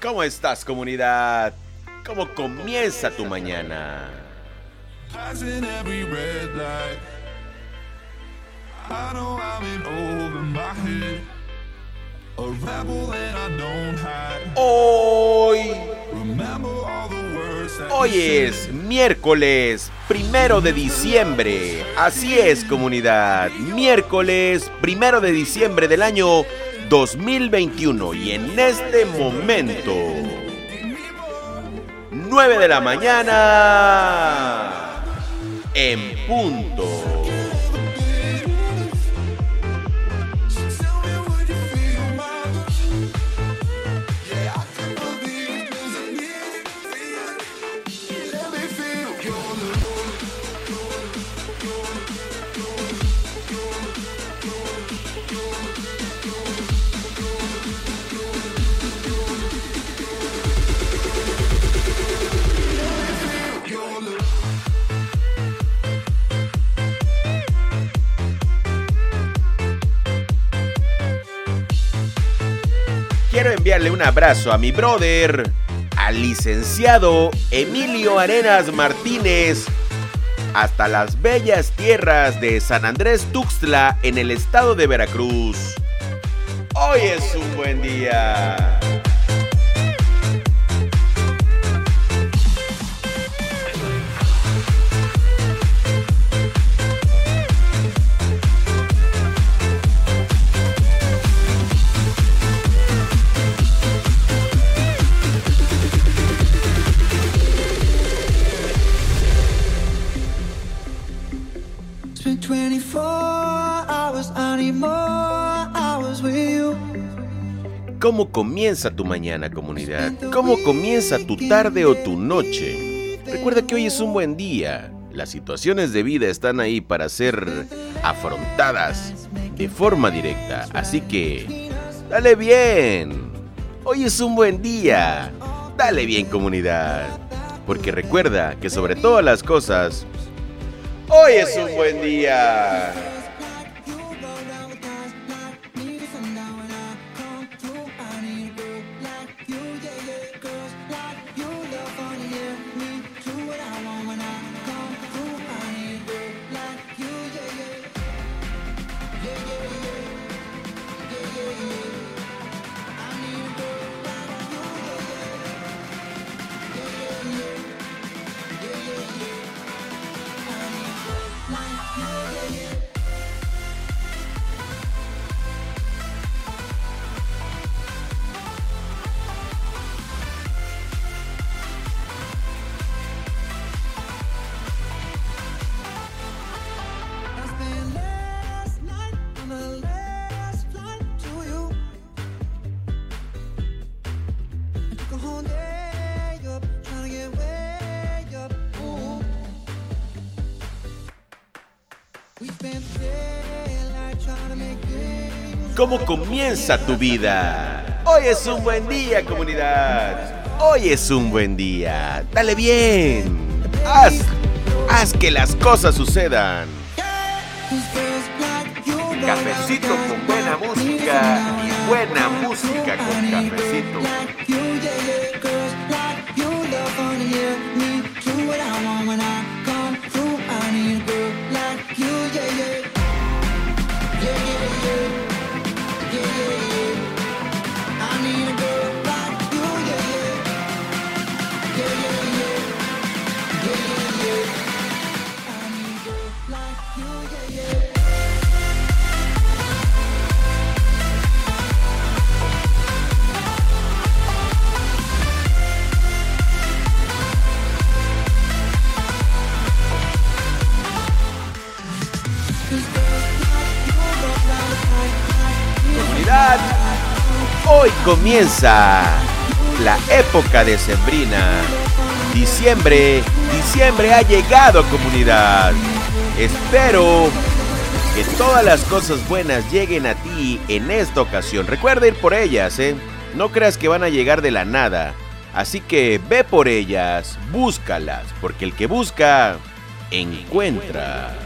¿Cómo estás comunidad? ¿Cómo comienza tu mañana? Hoy, hoy es miércoles primero de diciembre. Así es comunidad, miércoles primero de diciembre del año 2021 y en este momento 9 de la mañana en punto. Un abrazo a mi brother, al licenciado Emilio Arenas Martínez, hasta las bellas tierras de San Andrés Tuxtla en el estado de Veracruz. Hoy es un buen día. ¿Cómo comienza tu mañana, comunidad? ¿Cómo comienza tu tarde o tu noche? Recuerda que hoy es un buen día. Las situaciones de vida están ahí para ser afrontadas de forma directa. Así que, dale bien. Hoy es un buen día. Dale bien, comunidad. Porque recuerda que sobre todas las cosas, hoy es un buen día. ¿Cómo comienza tu vida? Hoy es un buen día, comunidad. Hoy es un buen día. Dale bien. Haz, haz que las cosas sucedan. Cafecito con buena música y buena música con cafecito. Hoy comienza la época decembrina. Diciembre, diciembre ha llegado, comunidad. Espero que todas las cosas buenas lleguen a ti en esta ocasión. Recuerda ir por ellas, ¿eh? No creas que van a llegar de la nada. Así que ve por ellas, búscalas, porque el que busca, encuentra.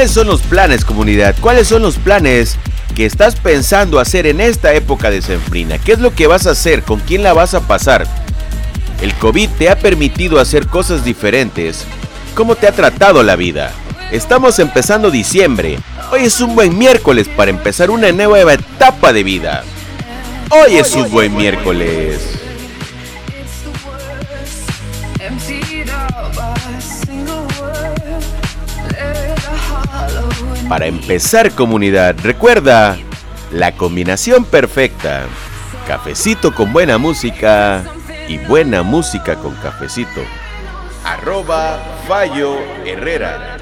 ¿Cuáles son los planes, comunidad? ¿Cuáles son los planes que estás pensando hacer en esta época de Sembrina? ¿Qué es lo que vas a hacer? ¿Con quién la vas a pasar? El COVID te ha permitido hacer cosas diferentes. ¿Cómo te ha tratado la vida? Estamos empezando diciembre. Hoy es un buen miércoles para empezar una nueva etapa de vida. Hoy es un buen miércoles. Para empezar comunidad, recuerda la combinación perfecta. Cafecito con buena música y buena música con cafecito. Arroba Fallo Herrera.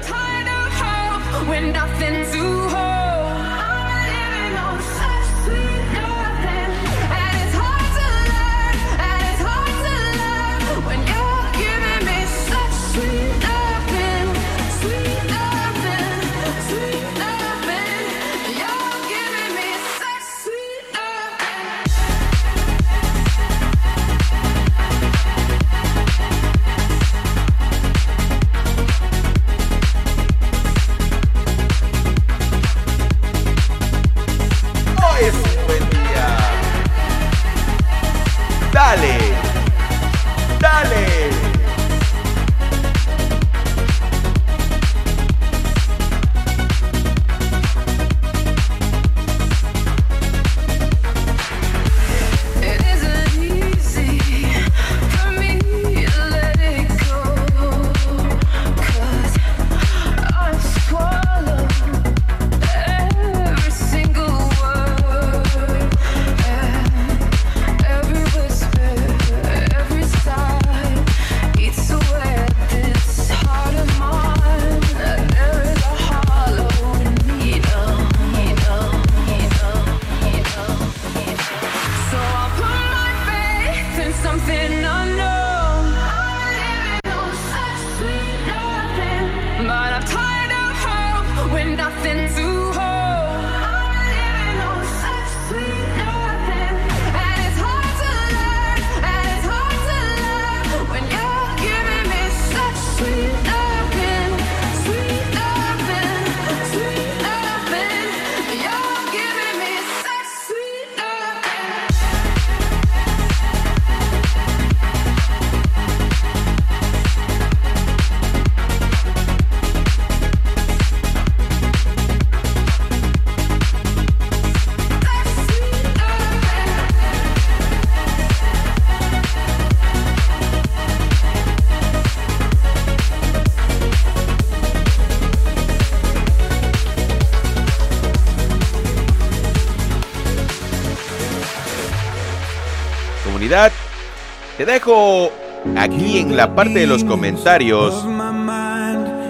Te dejo aquí en la parte de los comentarios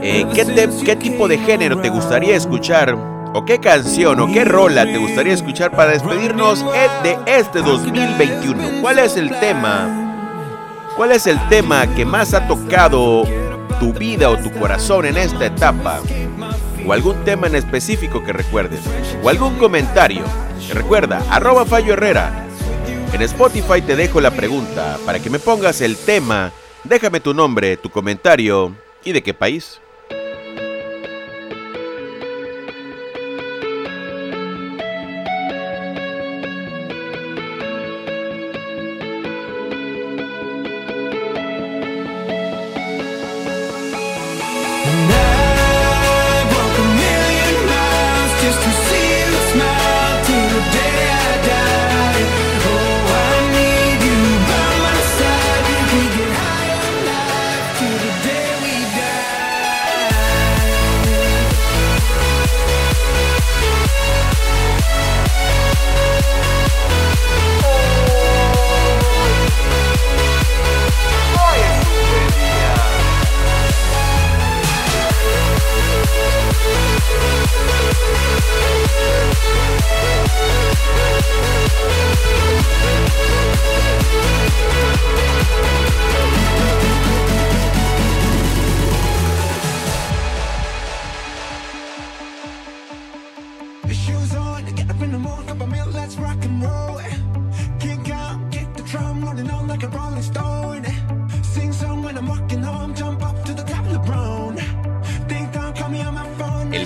eh, ¿qué, te- qué tipo de género te gustaría escuchar o qué canción o qué rola te gustaría escuchar para despedirnos eh, de este 2021. ¿Cuál es el tema? ¿Cuál es el tema que más ha tocado tu vida o tu corazón en esta etapa? O algún tema en específico que recuerdes. O algún comentario. Recuerda, arroba Fallo Herrera. En Spotify te dejo la pregunta para que me pongas el tema. Déjame tu nombre, tu comentario y de qué país.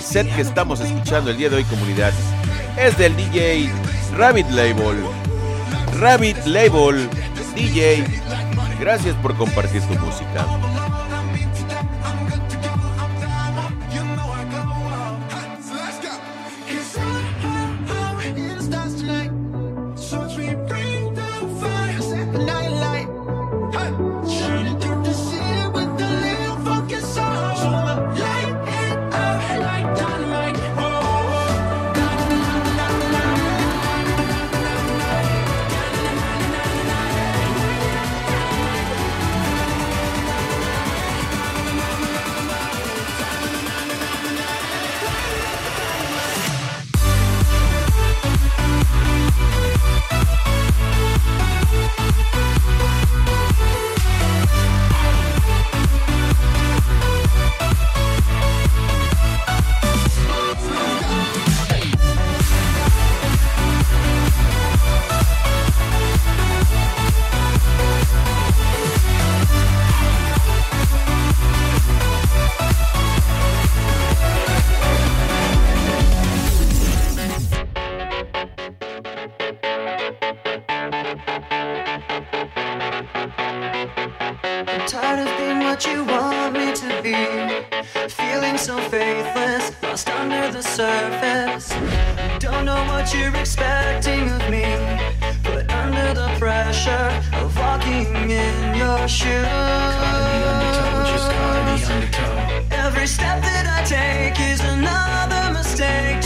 Set que estamos escuchando el día de hoy, comunidad, es del DJ Rabbit Label. Rabbit Label, DJ, gracias por compartir tu música. Lost under the surface. Don't know what you're expecting of me. But under the pressure of walking in your shoes. Every step that I take is another mistake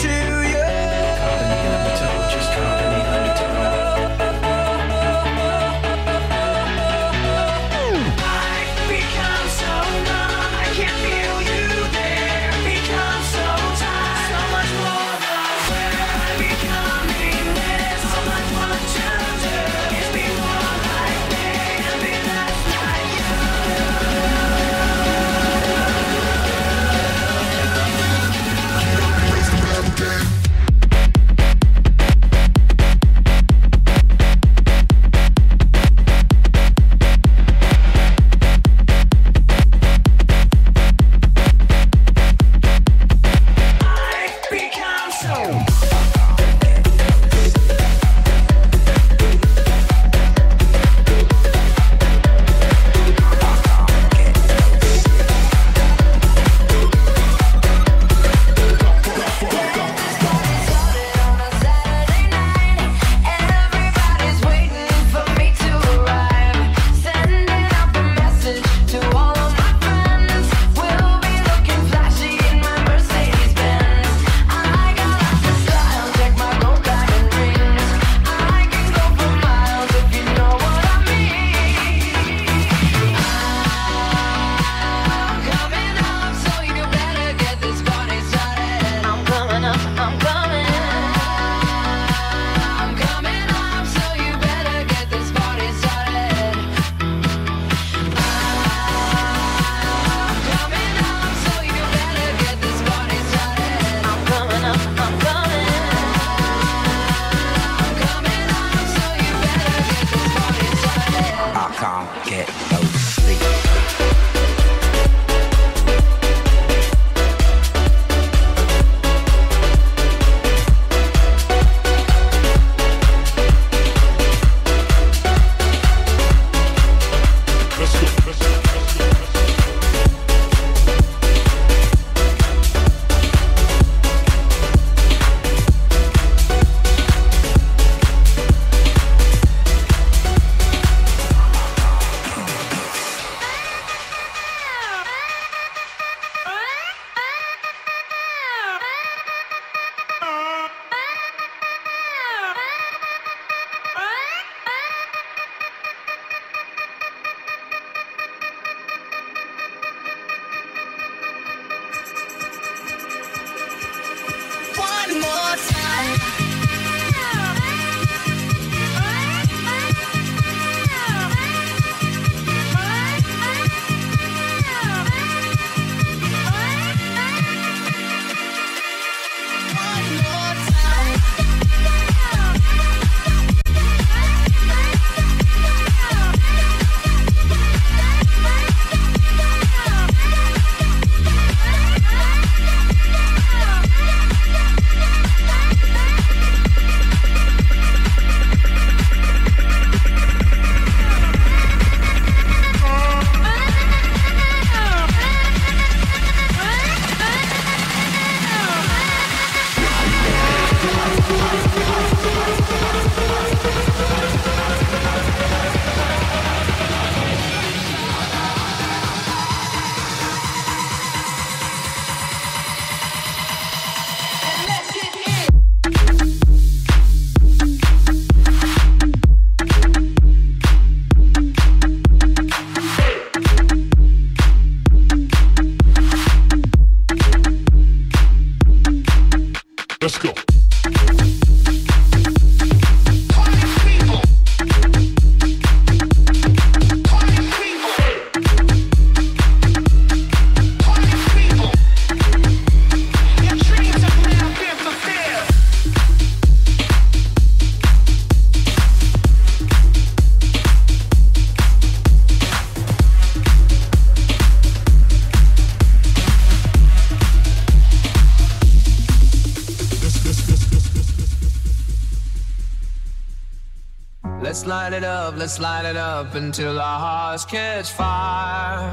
up, let's light it up until our hearts catch fire.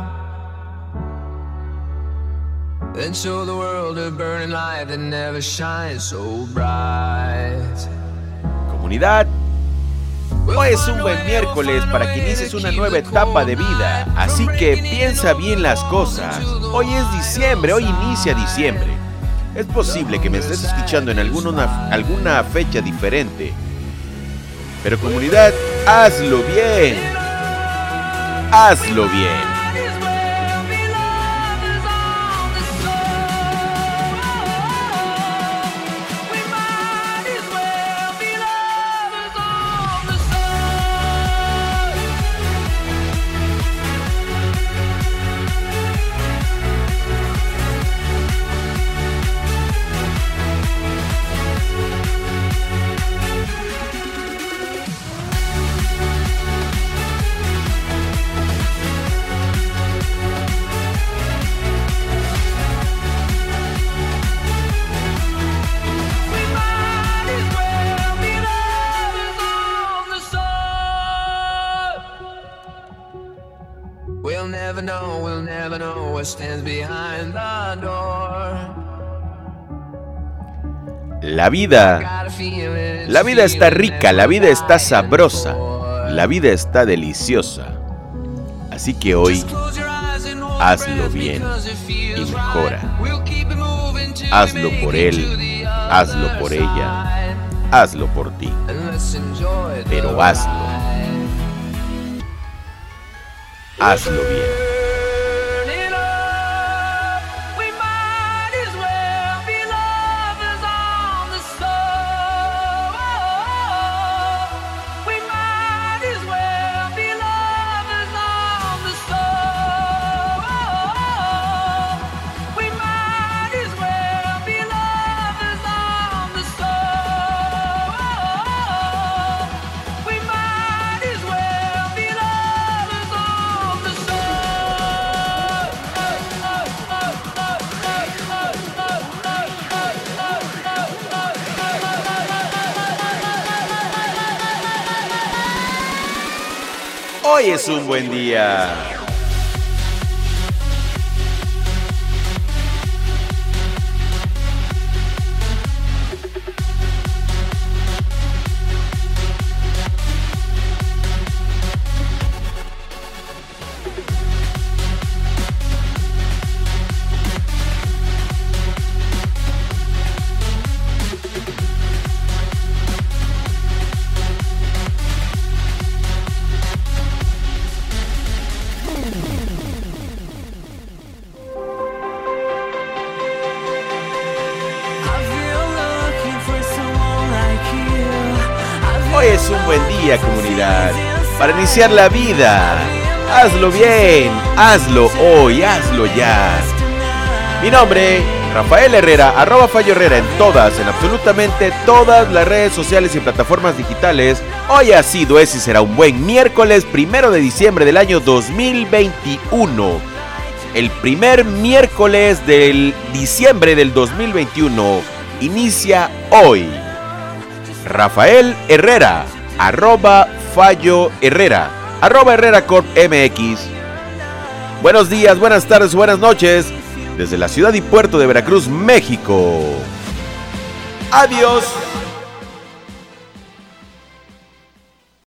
Then show the world a burning light that never shines so bright. Comunidad, hoy es un buen miércoles para que inicies una nueva etapa de vida, así que piensa bien las cosas. Hoy es diciembre, hoy inicia diciembre. Es posible que me estés escuchando en alguna, alguna fecha diferente, pero comunidad, hazlo bien. Hazlo bien. La vida, la vida está rica, la vida está sabrosa, la vida está deliciosa. Así que hoy hazlo bien y mejora. Hazlo por él, hazlo por ella. hazlo por ti. Pero hazlo. Hazlo bien. Hoy es un buen día. Para iniciar la vida. Hazlo bien, hazlo hoy, hazlo ya. Mi nombre, Rafael Herrera, arroba Fallo Herrera en todas, en absolutamente todas las redes sociales y plataformas digitales. Hoy ha sido, es y será un buen miércoles primero de diciembre del año 2021. El primer miércoles del diciembre del 2021 inicia hoy. Rafael Herrera, arroba Fallo Herrera, arroba Herrera Corp MX. Buenos días, buenas tardes, buenas noches, desde la ciudad y puerto de Veracruz, México. Adiós.